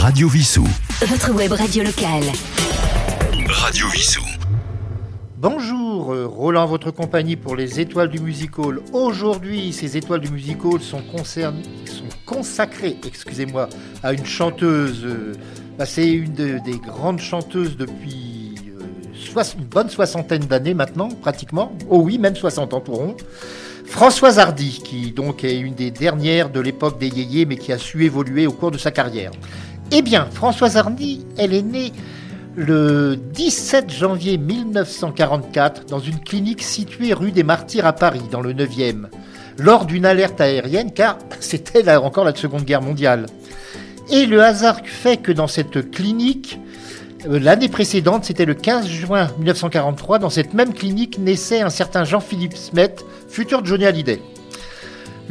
Radio Vissou. Votre web radio locale. Radio Vissou. Bonjour, euh, Roland, votre compagnie pour les étoiles du music hall. Aujourd'hui, ces étoiles du music hall sont, concernées, sont consacrées excusez-moi, à une chanteuse. euh, bah, C'est une de- des grandes chanteuses depuis euh, une bonne soixantaine d'années maintenant, pratiquement. Oh oui, même 60 ans rond. Françoise Hardy, qui donc est une des dernières de l'époque des yéyés, mais qui a su évoluer au cours de sa carrière. Eh bien, Françoise Hardy, elle est née le 17 janvier 1944 dans une clinique située rue des Martyrs à Paris, dans le 9e, lors d'une alerte aérienne, car c'était encore la Seconde Guerre mondiale. Et le hasard fait que dans cette clinique, euh, l'année précédente, c'était le 15 juin 1943, dans cette même clinique naissait un certain Jean-Philippe Smet, futur Johnny Hallyday.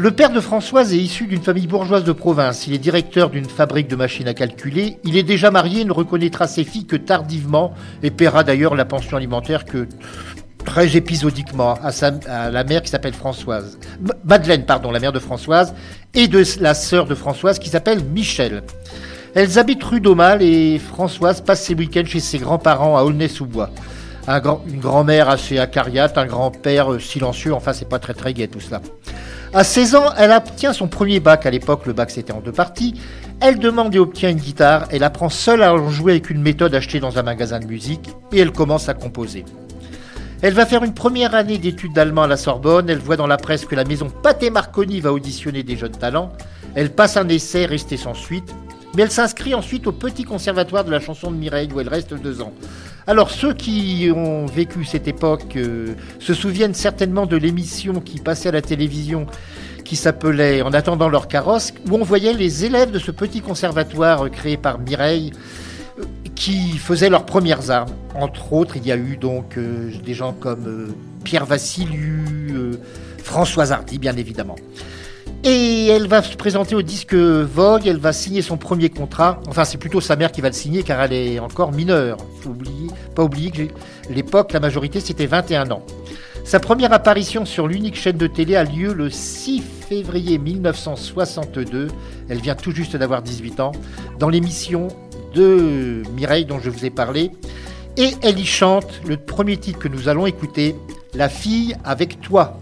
Le père de Françoise est issu d'une famille bourgeoise de province. Il est directeur d'une fabrique de machines à calculer. Il est déjà marié et ne reconnaîtra ses filles que tardivement et paiera d'ailleurs la pension alimentaire que très épisodiquement à, sa- la mère qui s'appelle Françoise. Madeleine, pardon, la mère de Françoise, et de la sœur de Françoise qui s'appelle Michel. Elles habitent rue d'Aumale et Françoise passe ses week-ends chez ses grands-parents à Aulnay-sous-Bois. Une grand-mère assez acariate, un grand-père euh, silencieux, enfin c'est pas très très gai tout cela. À 16 ans, elle obtient son premier bac. À l'époque, le bac c'était en deux parties. Elle demande et obtient une guitare. Elle apprend seule à en jouer avec une méthode achetée dans un magasin de musique et elle commence à composer. Elle va faire une première année d'études d'allemand à la Sorbonne. Elle voit dans la presse que la maison Pathé Marconi va auditionner des jeunes talents. Elle passe un essai resté sans suite. Mais elle s'inscrit ensuite au petit conservatoire de la chanson de Mireille où elle reste deux ans. Alors ceux qui ont vécu cette époque euh, se souviennent certainement de l'émission qui passait à la télévision qui s'appelait En attendant leur carrosse, où on voyait les élèves de ce petit conservatoire euh, créé par Mireille euh, qui faisaient leurs premières armes. Entre autres, il y a eu donc des gens comme Pierre Vassiliou, Françoise Hardy, bien évidemment. Et elle va se présenter au disque Vogue, elle va signer son premier contrat. Enfin, c'est plutôt sa mère qui va le signer car elle est encore mineure. Faut pas oublier que l'époque, la majorité, c'était 21 ans. Sa première apparition sur l'unique chaîne de télé a lieu le 6 février 1962. Elle vient tout juste d'avoir 18 ans. Dans l'émission de Mireille dont je vous ai parlé. Et elle y chante le premier titre que nous allons écouter, La fille avec toi.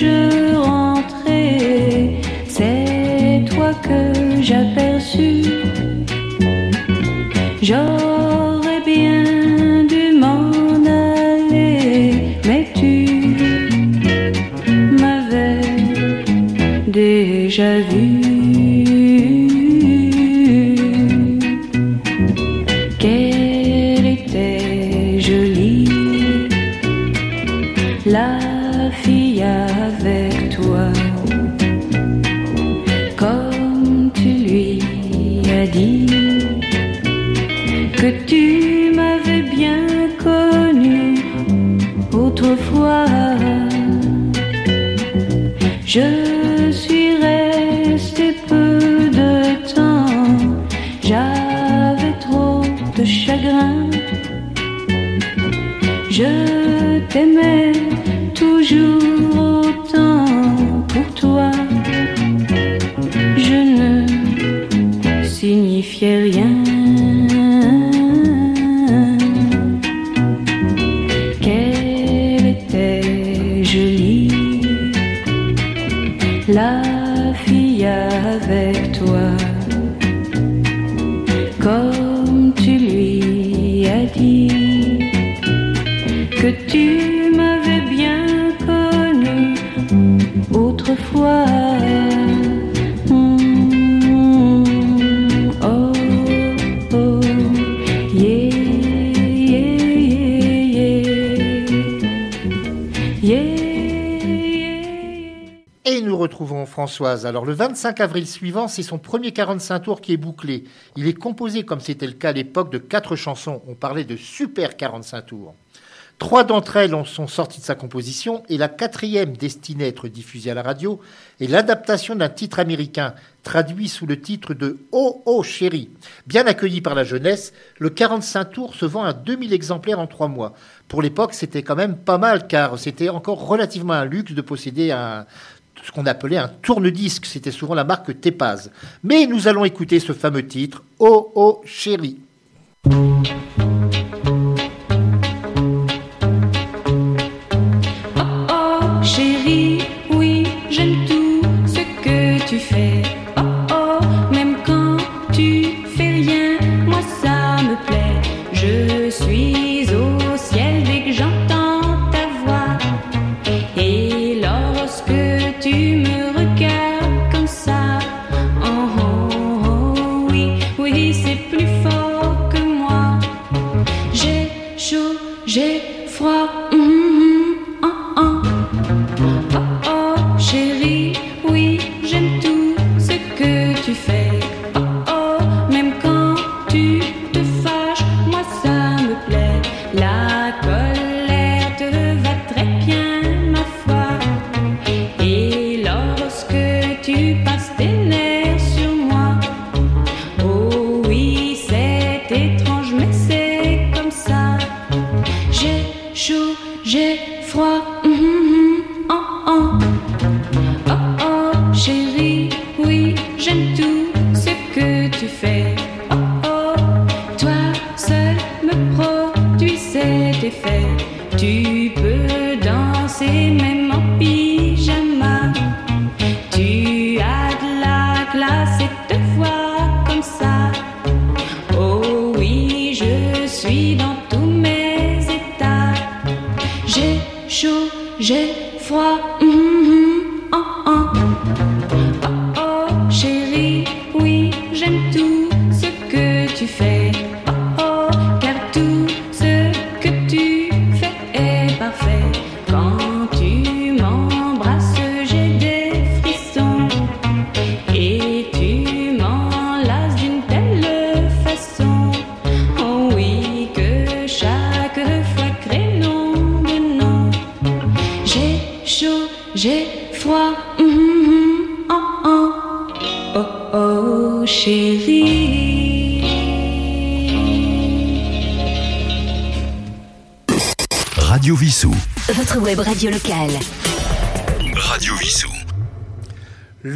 Étais-je rentré, c'est toi que j'aperçus. J'aurais bien dû m'en aller, mais tu m'avais déjà vu. Françoise. Alors, le 25 avril suivant, c'est son premier 45 tours qui est bouclé. Il est composé, comme c'était le cas à l'époque, de quatre chansons. On parlait de super 45 tours. Trois d'entre elles sont sorties de sa composition et la quatrième, destinée à être diffusée à la radio, est l'adaptation d'un titre américain traduit sous le titre de Oh Oh chérie. Bien accueilli par la jeunesse, le 45 tours se vend à 2000 exemplaires en trois mois. Pour l'époque, c'était quand même pas mal car c'était encore relativement un luxe de posséder un, ce qu'on appelait un tourne-disque. C'était souvent la marque Tepaz. Mais nous allons écouter ce fameux titre Oh Oh chérie.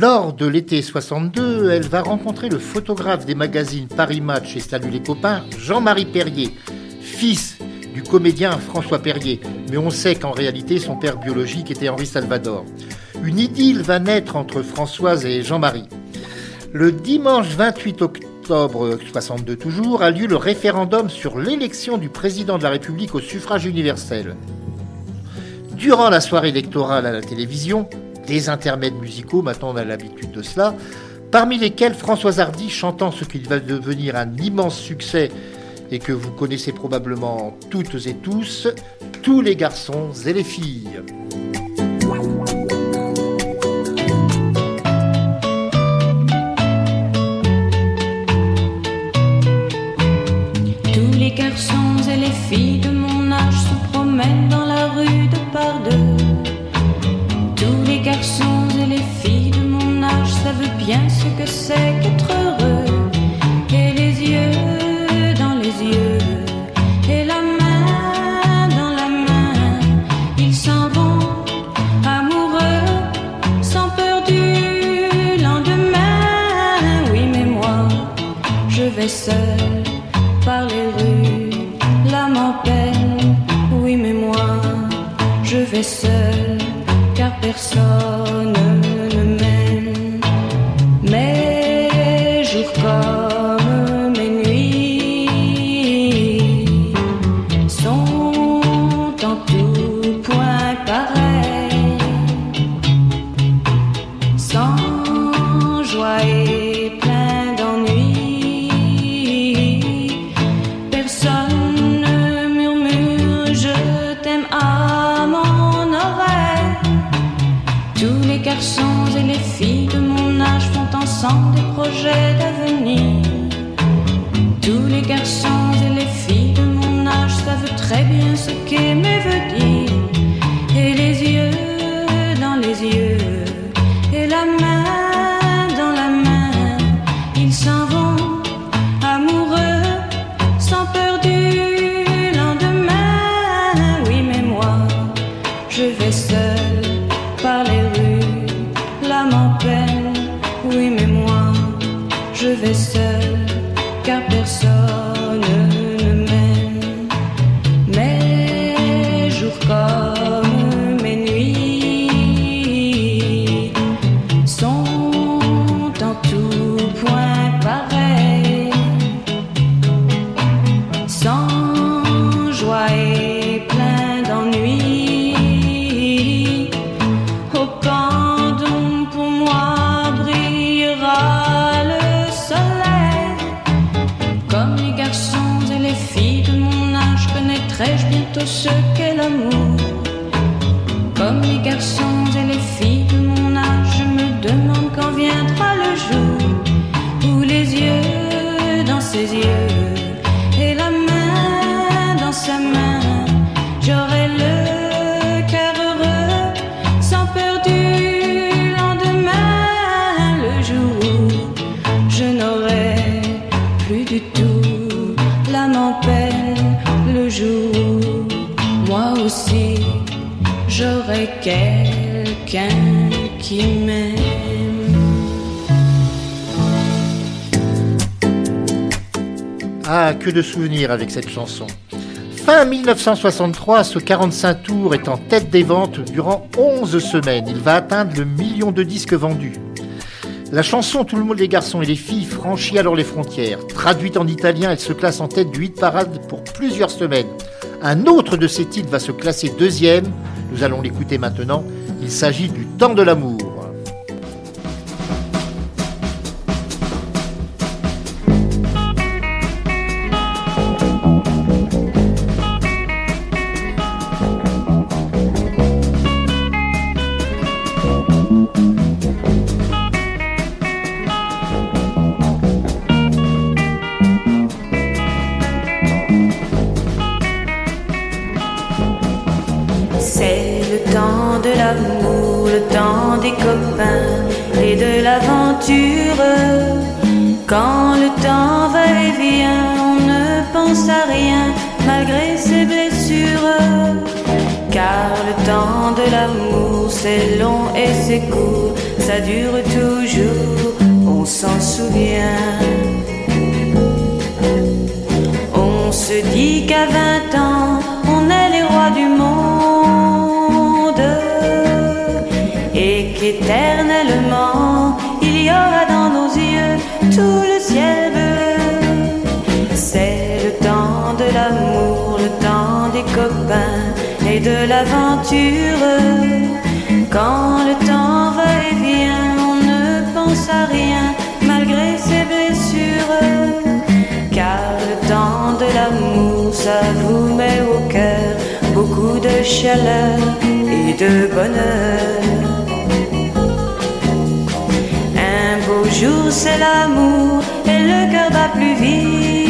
Lors de l'été 62, elle va rencontrer le photographe des magazines Paris Match et Salut les copains, Jean-Marie Perrier, fils du comédien François Perrier. Mais on sait qu'en réalité, son père biologique était Henri Salvador. Une idylle va naître entre Françoise et Jean-Marie. Le dimanche 28 octobre 62 toujours a lieu le référendum sur l'élection du président de la République au suffrage universel. Durant la soirée électorale à la télévision, des intermèdes musicaux, maintenant on a l'habitude de cela, parmi lesquels Françoise Hardy chantant ce qui va devenir un immense succès et que vous connaissez probablement toutes et tous, tous les garçons et les filles. Que c'est qu'être heureux. Et les yeux dans les yeux, et la main dans la main, ils s'en vont amoureux, sans peur du lendemain. Oui, mais moi, je vais seul par les rues, l'âme en peine. Oui, mais moi, je vais seul, les garçons et les filles de mon âge font ensemble des projets d'avenir. Tous les garçons et les filles de mon âge savent très bien ce qu'aimer veut dire. Aussi j'aurai quelqu'un qui m'aime. Ah, que de souvenirs avec cette chanson. Fin 1963, ce 45 tours est en tête des ventes durant 11 semaines. Il va atteindre le million de disques vendus. La chanson Tout le monde, les garçons et les filles, franchit alors les frontières. Traduite en italien, elle se classe en tête du hit parade pour plusieurs semaines. Un autre de ces titres va se classer deuxième. Nous allons l'écouter maintenant. Il s'agit du temps de l'amour. De l'amour, le temps des copains et de l'aventure. Quand le temps va et vient, on ne pense à rien malgré ses blessures. Car le temps de l'amour, ça vous met au cœur beaucoup de chaleur et de bonheur. Un beau jour, c'est l'amour et le cœur bat plus vite.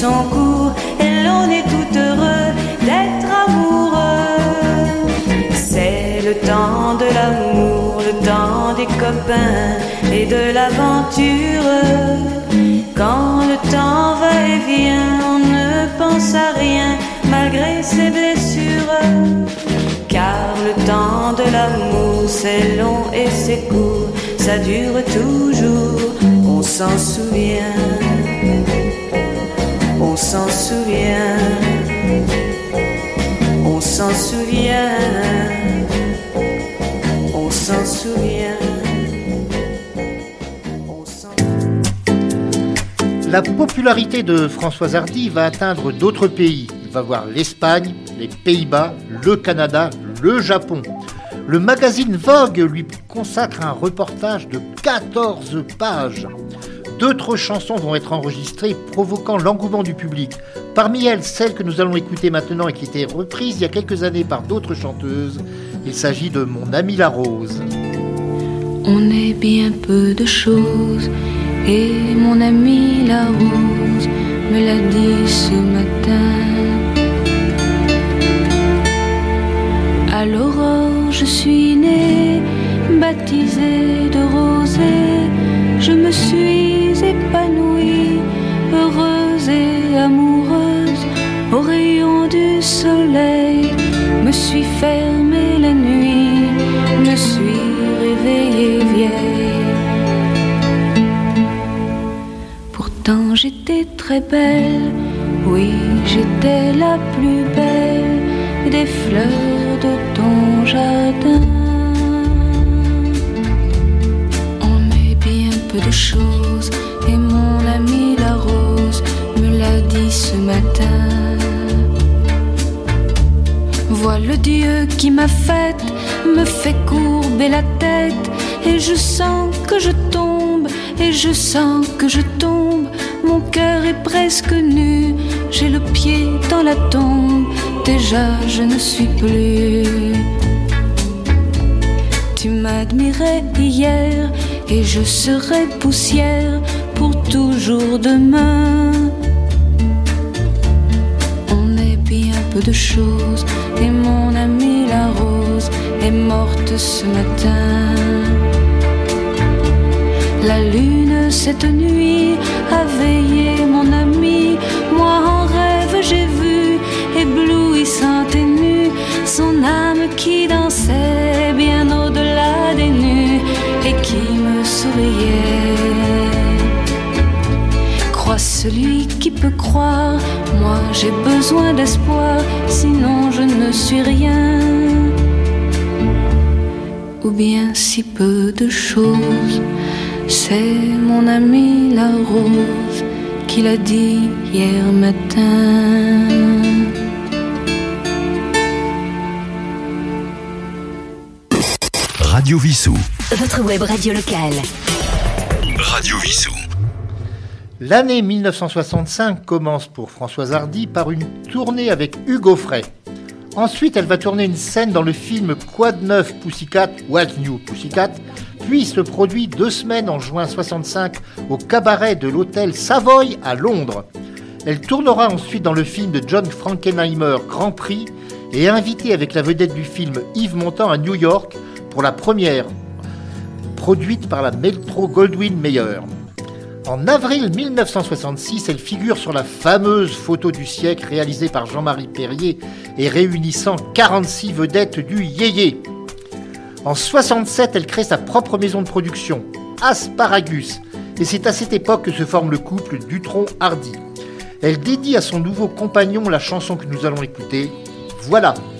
Son cours et l'on est tout heureux d'être amoureux. C'est le temps de l'amour, le temps des copains et de l'aventure. Quand le temps va et vient, on ne pense à rien malgré ses blessures. Car le temps de l'amour, c'est long et c'est court, ça dure toujours, on s'en souvient. On s'en souvient. On s'en souvient. On s'en souvient. La popularité de Françoise Hardy va atteindre d'autres pays. Il va voir l'Espagne, les Pays-Bas, le Canada, le Japon. Le magazine Vogue lui consacre un reportage de 14 pages. D'autres chansons vont être enregistrées, provoquant l'engouement du public. Parmi elles, celle que nous allons écouter maintenant et qui était reprise il y a quelques années par d'autres chanteuses, il s'agit de Mon ami la rose. On est bien peu de choses et mon ami la rose me l'a dit ce matin. À l'aurore, je suis née, baptisée de rosée. Épanouie, heureuse et amoureuse. Au rayon du soleil, me suis fermée la nuit, me suis réveillée vieille. Pourtant j'étais très belle, oui j'étais la plus belle des fleurs de ton jardin. On est bien peu de choses et mon ami la rose me l'a dit ce matin. Vois le Dieu qui m'a faite, me fait courber la tête et je sens que je tombe et je sens que je tombe. Mon cœur est presque nu, j'ai le pied dans la tombe. Déjà je ne suis plus. Tu m'admirais hier et je serai poussière toujours demain. On est bien peu de choses et mon amie la rose est morte ce matin. La lune cette nuit a veillé mon ami. Moi en rêve j'ai vu, éblouissante et nue, son âme qui dansait moi j'ai besoin d'espoir, sinon je ne suis rien. Ou bien si peu de choses. C'est mon ami la rose qui l'a dit hier matin. Radio Vissou. Votre web radio locale. Radio Vissou. L'année 1965 commence pour Françoise Hardy par une tournée avec Hugo Frey. Ensuite, elle va tourner une scène dans le film de neuf Pussycat, What's New Pussycat, puis se produit deux semaines en juin 65 au cabaret de l'hôtel Savoy à Londres. Elle tournera ensuite dans le film de John Frankenheimer Grand Prix et est invitée avec la vedette du film Yves Montand à New York pour la première, produite par la Metro Goldwyn Mayer. En avril 1966, elle figure sur la fameuse photo du siècle réalisée par Jean-Marie Perrier et réunissant 46 vedettes du yéyé. En 67, elle crée sa propre maison de production, Asparagus, et c'est à cette époque que se forme le couple Dutron-Hardy. Elle dédie à son nouveau compagnon la chanson que nous allons écouter, Voilà. Voilà,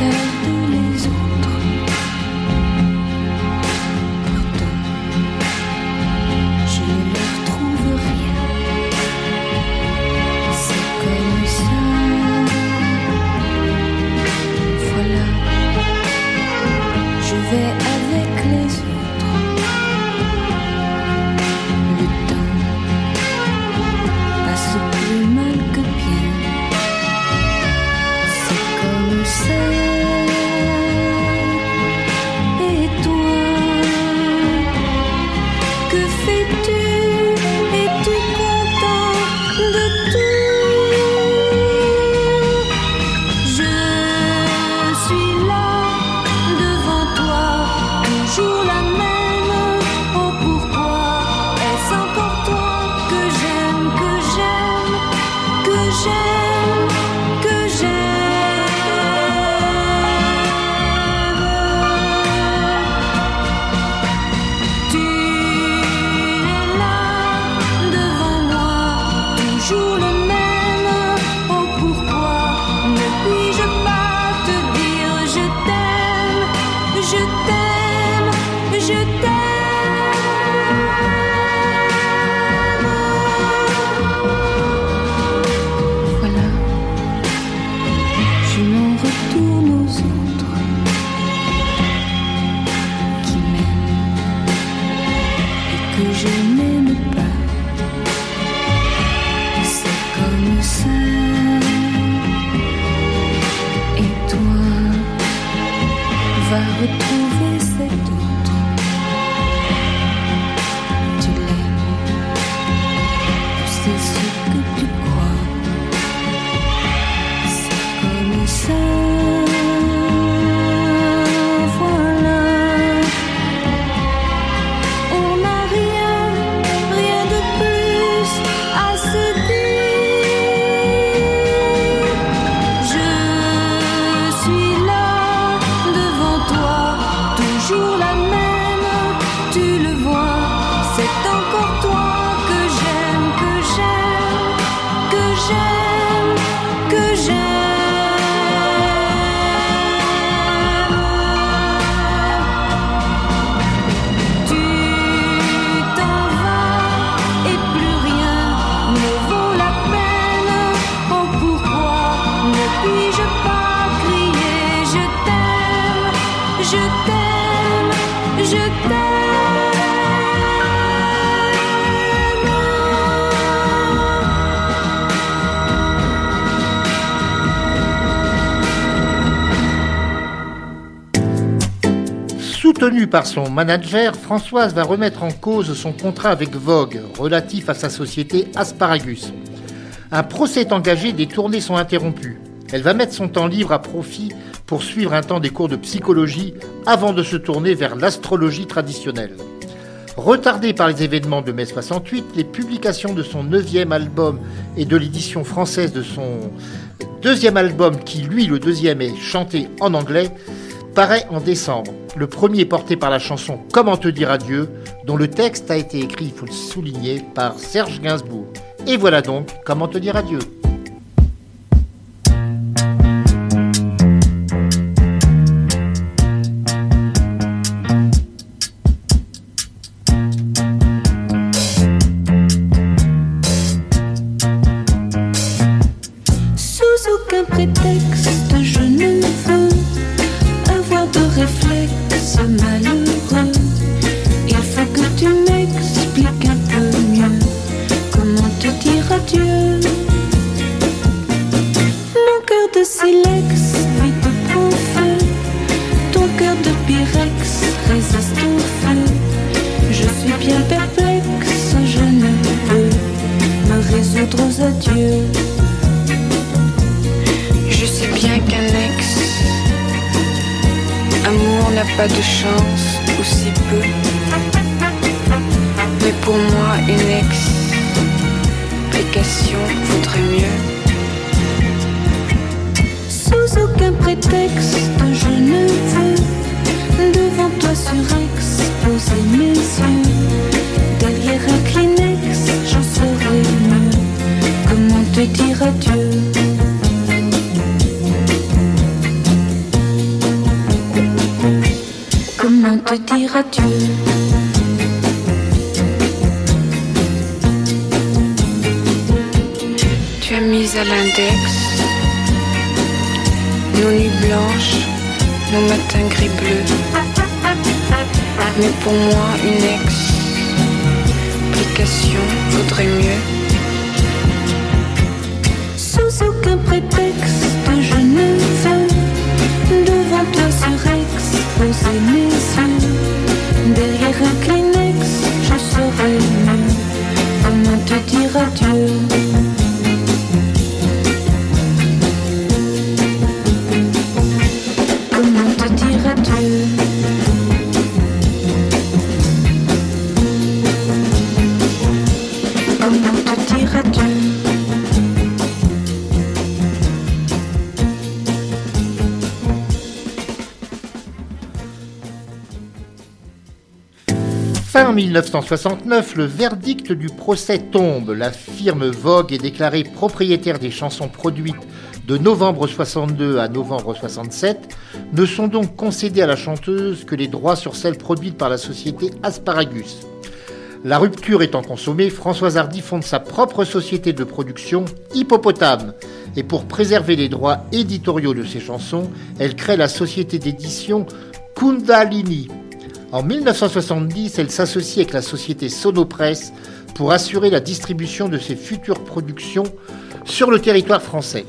je par son manager, Françoise va remettre en cause son contrat avec Vogue relatif à sa société Asparagus. Un procès est engagé, des tournées sont interrompues. Elle va mettre son temps libre à profit pour suivre un temps des cours de psychologie avant de se tourner vers l'astrologie traditionnelle. Retardée par les événements de mai 68, les publications de son neuvième album et de l'édition française de son deuxième album, qui lui, le deuxième, est chanté en anglais, paraît en décembre. Le premier porté par la chanson Comment te dire adieu, dont le texte a été écrit, il faut le souligner, par Serge Gainsbourg. Et voilà donc Comment te dire adieu. Te dire adieu? Tu as mis à l'index nos nuits blanches, nos matins gris-bleus. Mais pour moi, une explication vaudrait mieux. Sous aucun prétexte, je ne veux devant toi surex poser mes yeux. Derrière un Kleenex, je saurais mieux comment te dire adieu. Fin 1969, le verdict du procès tombe. La firme Vogue est déclarée propriétaire des chansons produites de novembre 62 à novembre 67. Ne sont donc concédés à la chanteuse que les droits sur celles produites par la société Asparagus. La rupture étant consommée, Françoise Hardy fonde sa propre société de production, Hippopotame. Et pour préserver les droits éditoriaux de ses chansons, elle crée la société d'édition Kundalini. En 1970, elle s'associe avec la société Sonopress pour assurer la distribution de ses futures productions sur le territoire français.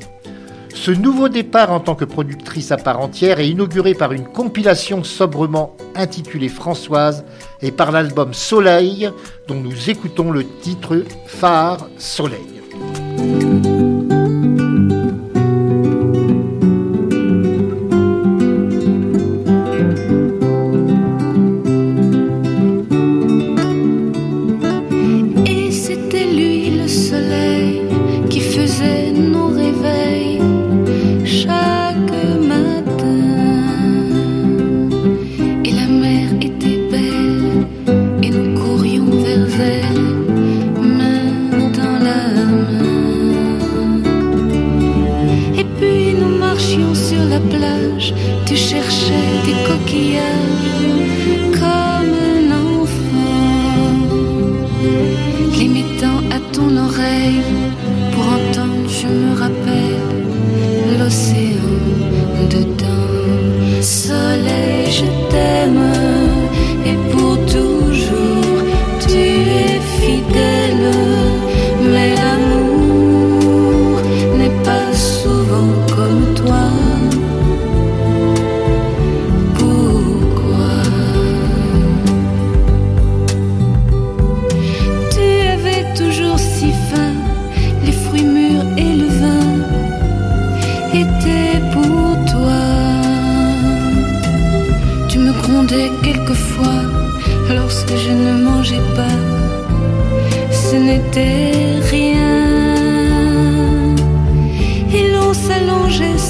Ce nouveau départ en tant que productrice à part entière est inauguré par une compilation sobrement intitulée Françoise et par l'album Soleil dont nous écoutons le titre Phare Soleil.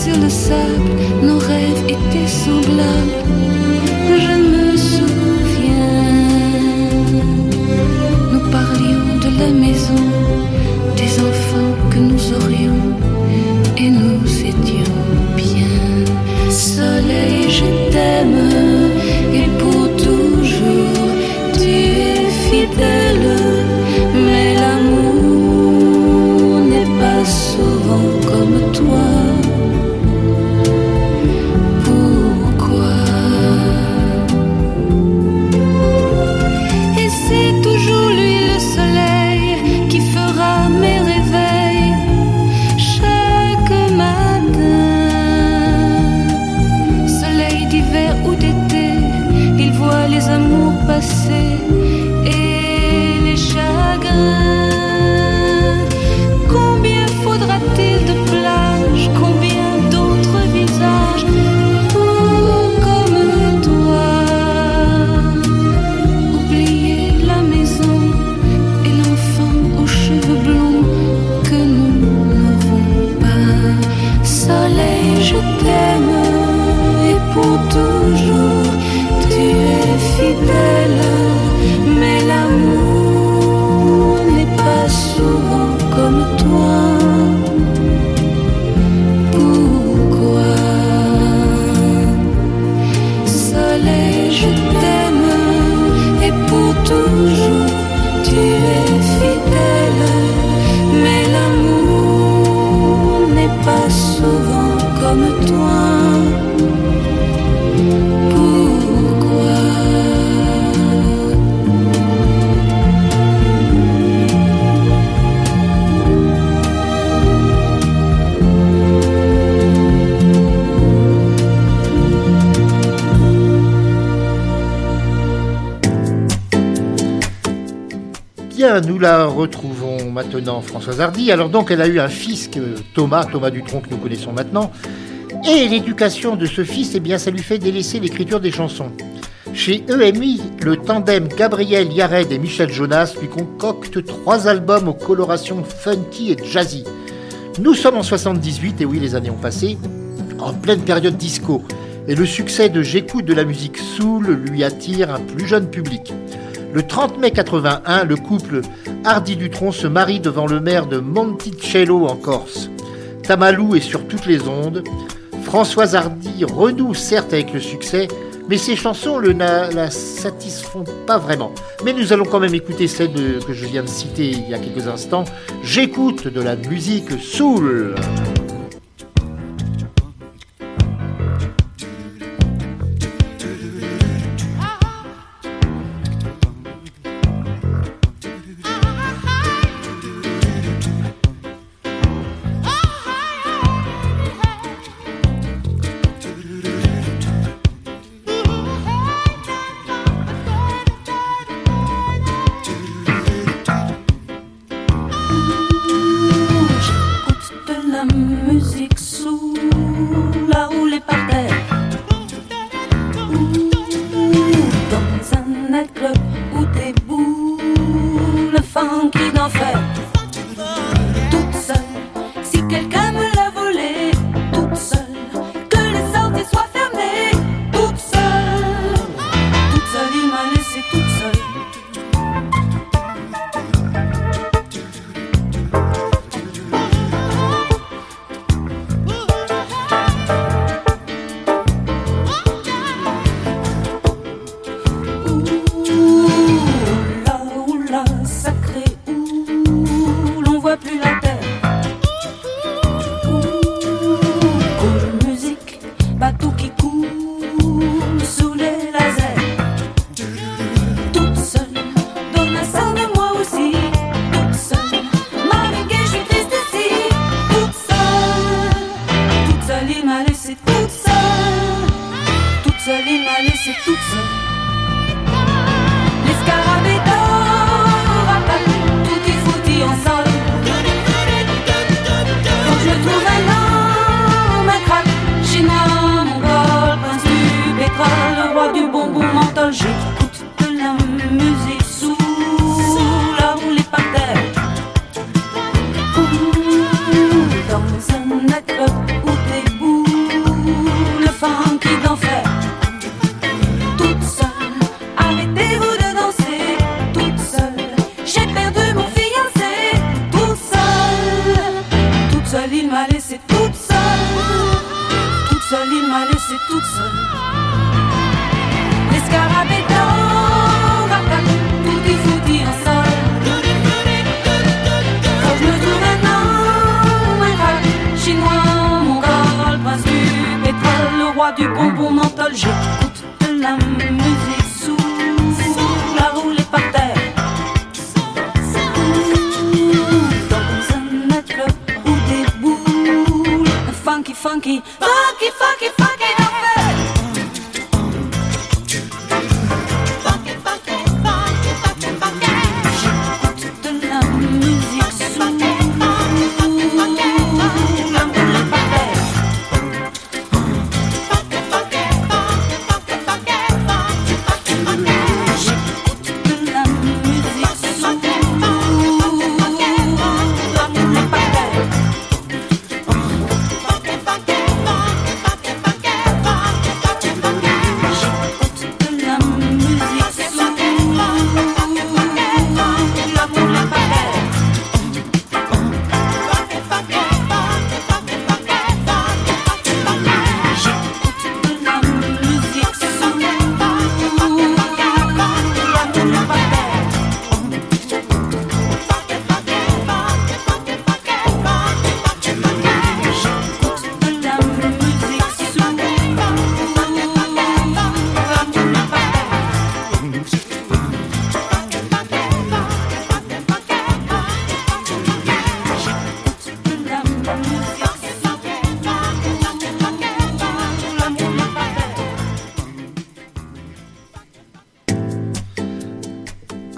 sur le sable, nos rêves étaient semblables. Nous la retrouvons maintenant, Françoise Hardy. Alors donc, elle a eu un fils, Thomas, Thomas Dutronc, que nous connaissons maintenant. Et l'éducation de ce fils, eh bien, ça lui fait délaisser l'écriture des chansons. Chez EMI, le tandem Gabriel Yared et Michel Jonas lui concocte trois albums aux colorations funky et jazzy. Nous sommes en 78, et oui, les années ont passé, en pleine période disco. Et le succès de J'écoute de la musique soul lui attire un plus jeune public. Le 30 mai 81, le couple Hardy Dutronc se marie devant le maire de Monticello en Corse. Tamalou est sur toutes les ondes. Françoise Hardy renoue certes avec le succès, mais ses chansons ne la satisfont pas vraiment. Mais nous allons quand même écouter celle que je viens de citer il y a quelques instants. J'écoute de la musique soul.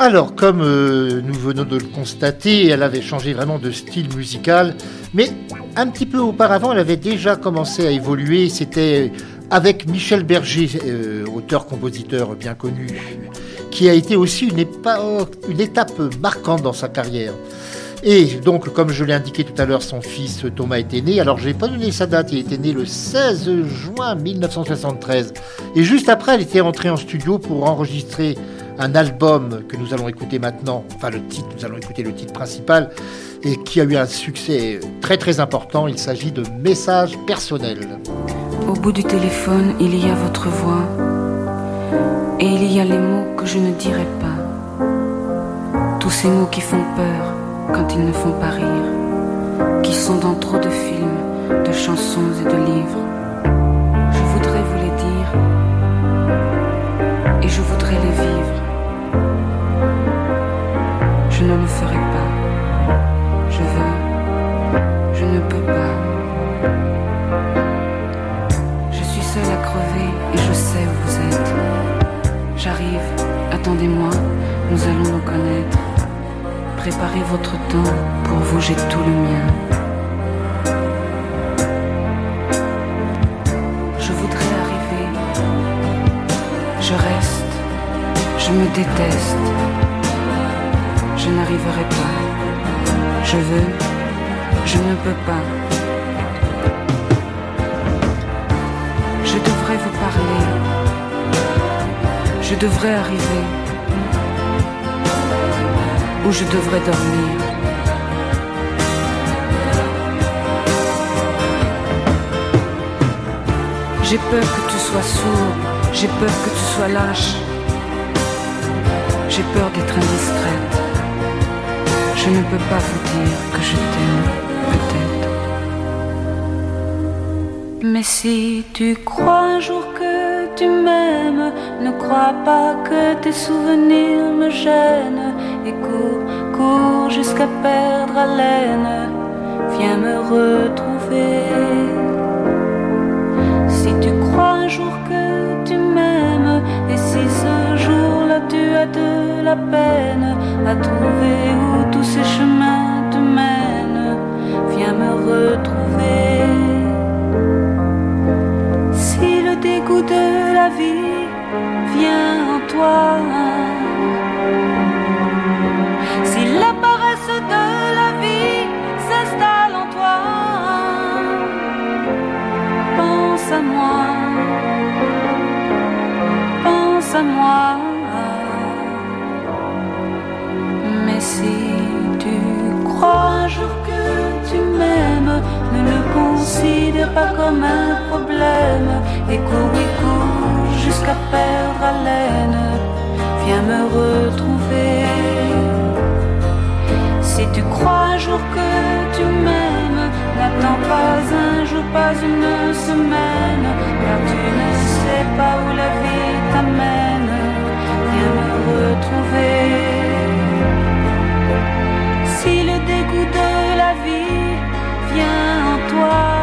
Alors, comme euh, nous venons de le constater, elle avait changé vraiment de style musical, mais un petit peu auparavant, elle avait déjà commencé à évoluer. C'était avec Michel Berger, euh, auteur-compositeur bien connu, qui a été aussi une, étape marquante dans sa carrière. Et donc, comme je l'ai indiqué tout à l'heure, son fils Thomas était né. Alors, je n'ai pas donné sa date, il était né le 16 juin 1973. Et juste après, elle était entrée en studio pour enregistrer un album que nous allons écouter maintenant. Enfin, le titre, nous allons écouter le titre principal, et qui a eu un succès très très important. Il s'agit de Messages personnels. Au bout du téléphone, il y a votre voix. Et il y a les mots que je ne dirai pas. Tous ces mots qui font peur quand ils ne font pas rire. Qui sont dans trop de films, de chansons et de livres. Je voudrais vous les dire. Je ne le ferai pas. Je veux. Je ne peux pas. Je suis seule à crever et je sais où vous êtes. J'arrive, attendez-moi, nous allons nous connaître. Préparez votre temps, pour vous j'ai tout le mien. Je voudrais arriver, je reste, je me déteste. Je n'arriverai pas, je veux, je ne peux pas. Je devrais vous parler. Je devrais arriver. Ou je devrais dormir. J'ai peur que tu sois sourd. J'ai peur que tu sois lâche. J'ai peur d'être indiscrète. Je ne peux pas vous dire que je t'aime, peut-être. Mais si tu crois un jour que tu m'aimes, ne crois pas que tes souvenirs me gênent. Et cours, cours jusqu'à perdre haleine. Viens me retrouver. Si tu crois un jour que tu m'aimes, et si a de la peine à trouver où tous ces chemins te mènent, viens me retrouver. Si le dégoût de la vie vient en toi, si la paresse de la vie s'installe en toi, pense à moi, pense à moi. Si tu crois un jour que tu m'aimes, ne le considère pas comme un problème et cours cours jusqu'à perdre haleine. Viens me retrouver. Si tu crois un jour que tu m'aimes, n'attends pas un jour, pas une semaine, car tu ne sais pas où la vie t'amène. Viens me retrouver. Vient en toi,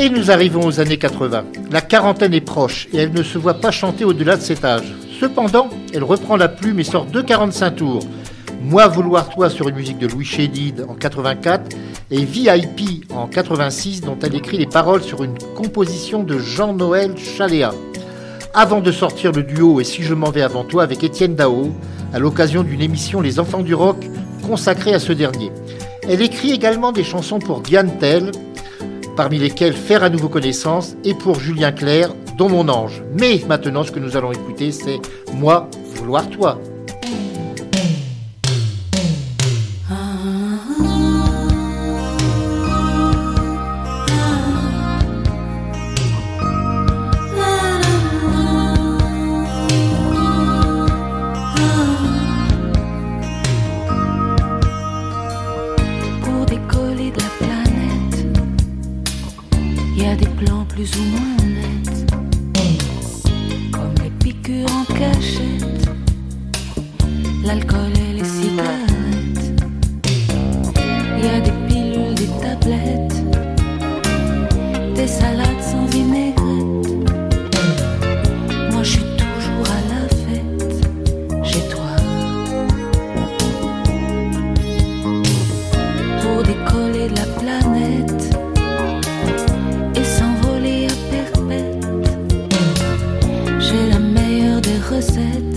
Et nous arrivons aux années 80. La quarantaine est proche et elle ne se voit pas chanter au-delà de cet âge. Cependant, elle reprend la plume et sort deux 45 tours. Moi vouloir toi sur une musique de Louis Chédid en 84 et VIP en 86 dont elle écrit les paroles sur une composition de Jean-Noël Chaléa. Avant de sortir le duo Et si je m'en vais avant toi avec Étienne Dao à l'occasion d'une émission Les Enfants du Rock consacrée à ce dernier. Elle écrit également des chansons pour Diane Tell, parmi lesquelles Faire à nouveau connaissance et pour Julien Clerc, dont mon ange. Mais maintenant, ce que nous allons écouter, c'est Moi vouloir toi. said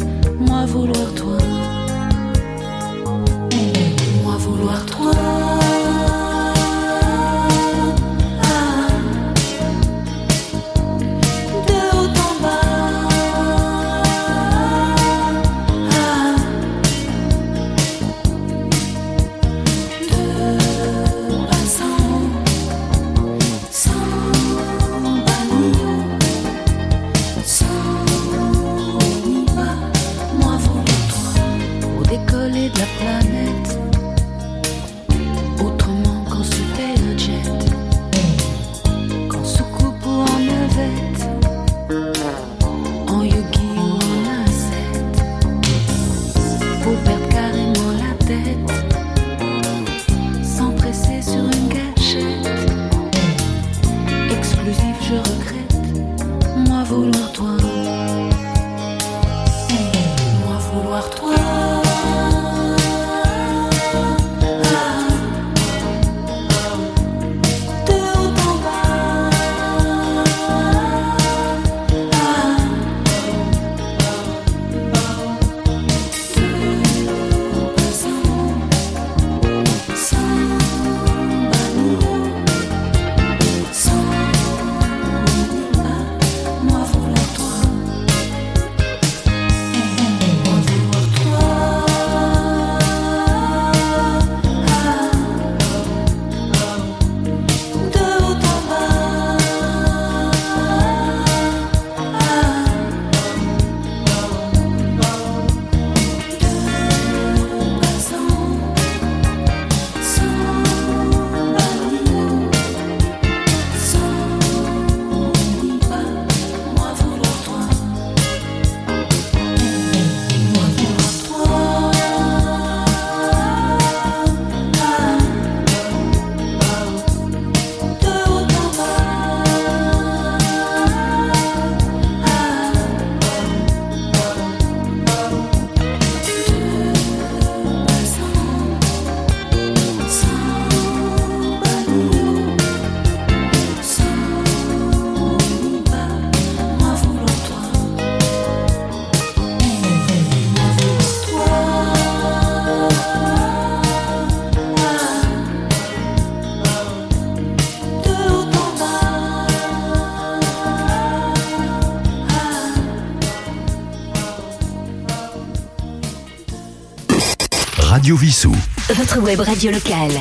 web radio locale.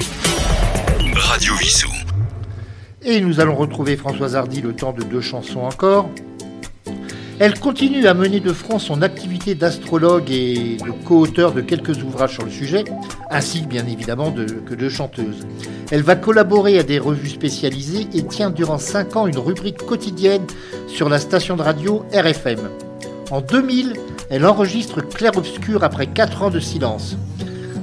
Radio Vissou. Et nous allons retrouver Françoise Hardy le temps de deux chansons encore. Elle continue à mener de front son activité d'astrologue et de co-auteur de quelques ouvrages sur le sujet, ainsi bien évidemment de, que de chanteuse. Elle va collaborer à des revues spécialisées et tient durant cinq ans une rubrique quotidienne sur la station de radio RFM. En 2000, elle enregistre Clair Obscur après quatre ans de silence.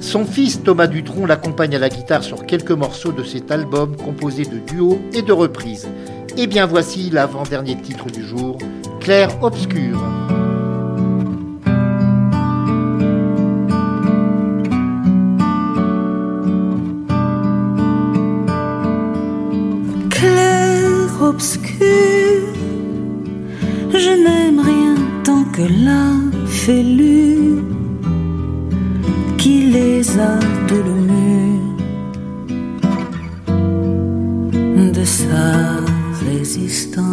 Son fils Thomas Dutronc l'accompagne à la guitare sur quelques morceaux de cet album composé de duos et de reprises. Et bien voici l'avant-dernier titre du jour, Clair Obscur. Clair obscur, je n'aime rien tant que la fêlure qui les a de le mur de sa résistance.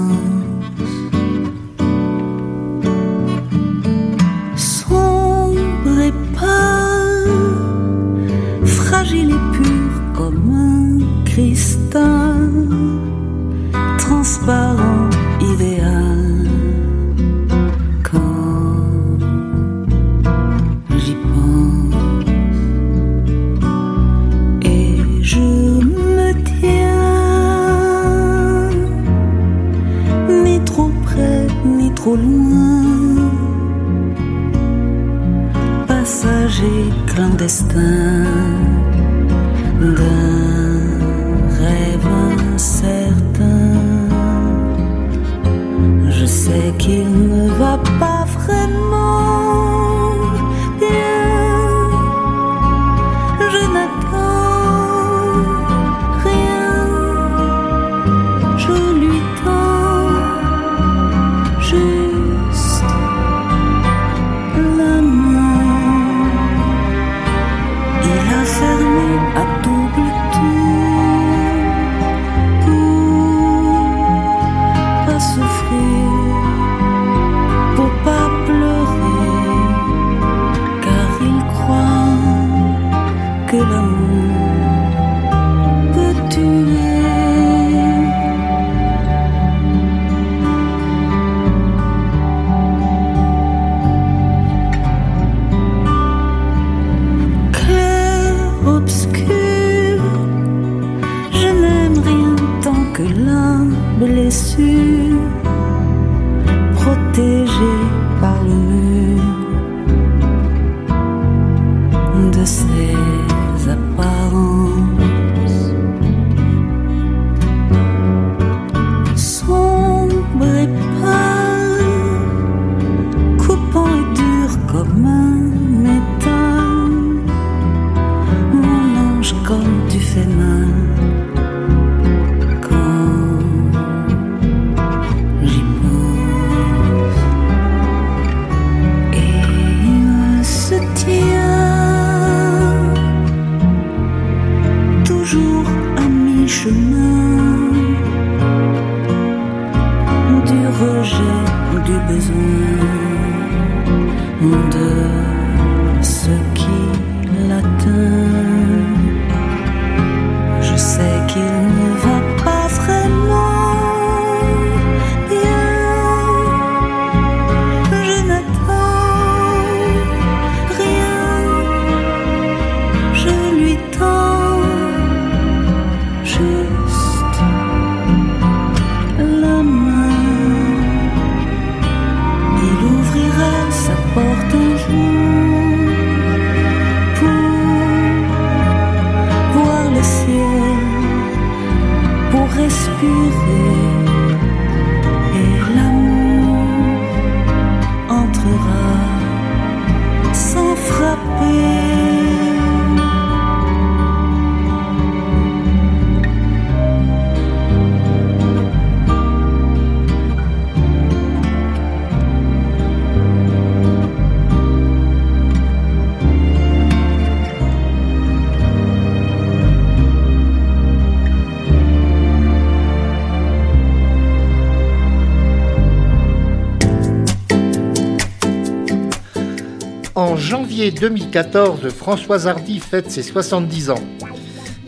2014, Françoise Hardy fête ses 70 ans.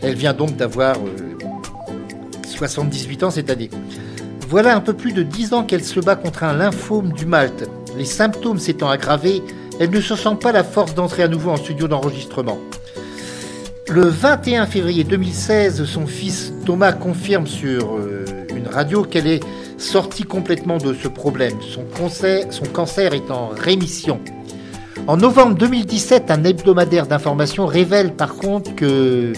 Elle vient donc d'avoir euh, 78 ans cette année. Voilà un peu plus de 10 ans qu'elle se bat contre un lymphome du Malte. Les symptômes s'étant aggravés, elle ne se sent pas la force d'entrer à nouveau en studio d'enregistrement. Le 21 février 2016, son fils Thomas confirme sur euh, une radio qu'elle est sortie complètement de ce problème. Son cancer est en rémission. En novembre 2017, un hebdomadaire d'information révèle par contre que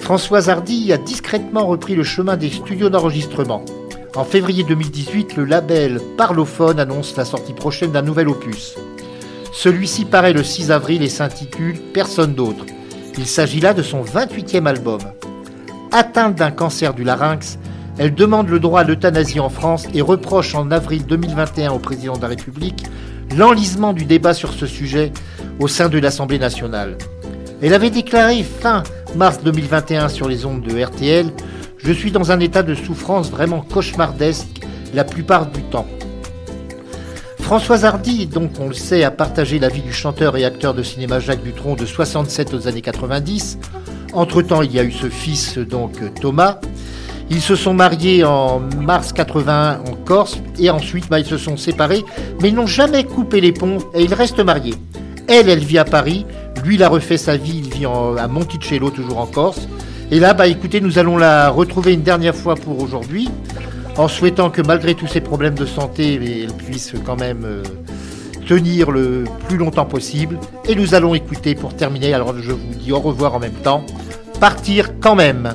Françoise Hardy a discrètement repris le chemin des studios d'enregistrement. En février 2018, le label Parlophone annonce la sortie prochaine d'un nouvel opus. Celui-ci paraît le 6 avril et s'intitule Personne d'autre. Il s'agit là de son 28e album. Atteinte d'un cancer du larynx, elle demande le droit à l'euthanasie en France et reproche en avril 2021 au président de la République l'enlisement du débat sur ce sujet au sein de l'Assemblée nationale. Elle avait déclaré fin mars 2021 sur les ondes de RTL Je suis dans un état de souffrance vraiment cauchemardesque la plupart du temps. Françoise Hardy, donc on le sait, a partagé la vie du chanteur et acteur de cinéma Jacques Dutronc de 67 aux années 90. Entre-temps, il y a eu ce fils, donc Thomas. Ils se sont mariés en mars 81 en Corse et ensuite bah, ils se sont séparés, mais ils n'ont jamais coupé les ponts et ils restent mariés. Elle, elle vit à Paris, lui, il a refait sa vie, il vit à Monticello, toujours en Corse. Et là, bah écoutez, nous allons la retrouver une dernière fois pour aujourd'hui, en souhaitant que malgré tous ses problèmes de santé, elle puisse quand même euh, tenir le plus longtemps possible. Et nous allons écouter pour terminer, alors je vous dis au revoir en même temps, partir quand même.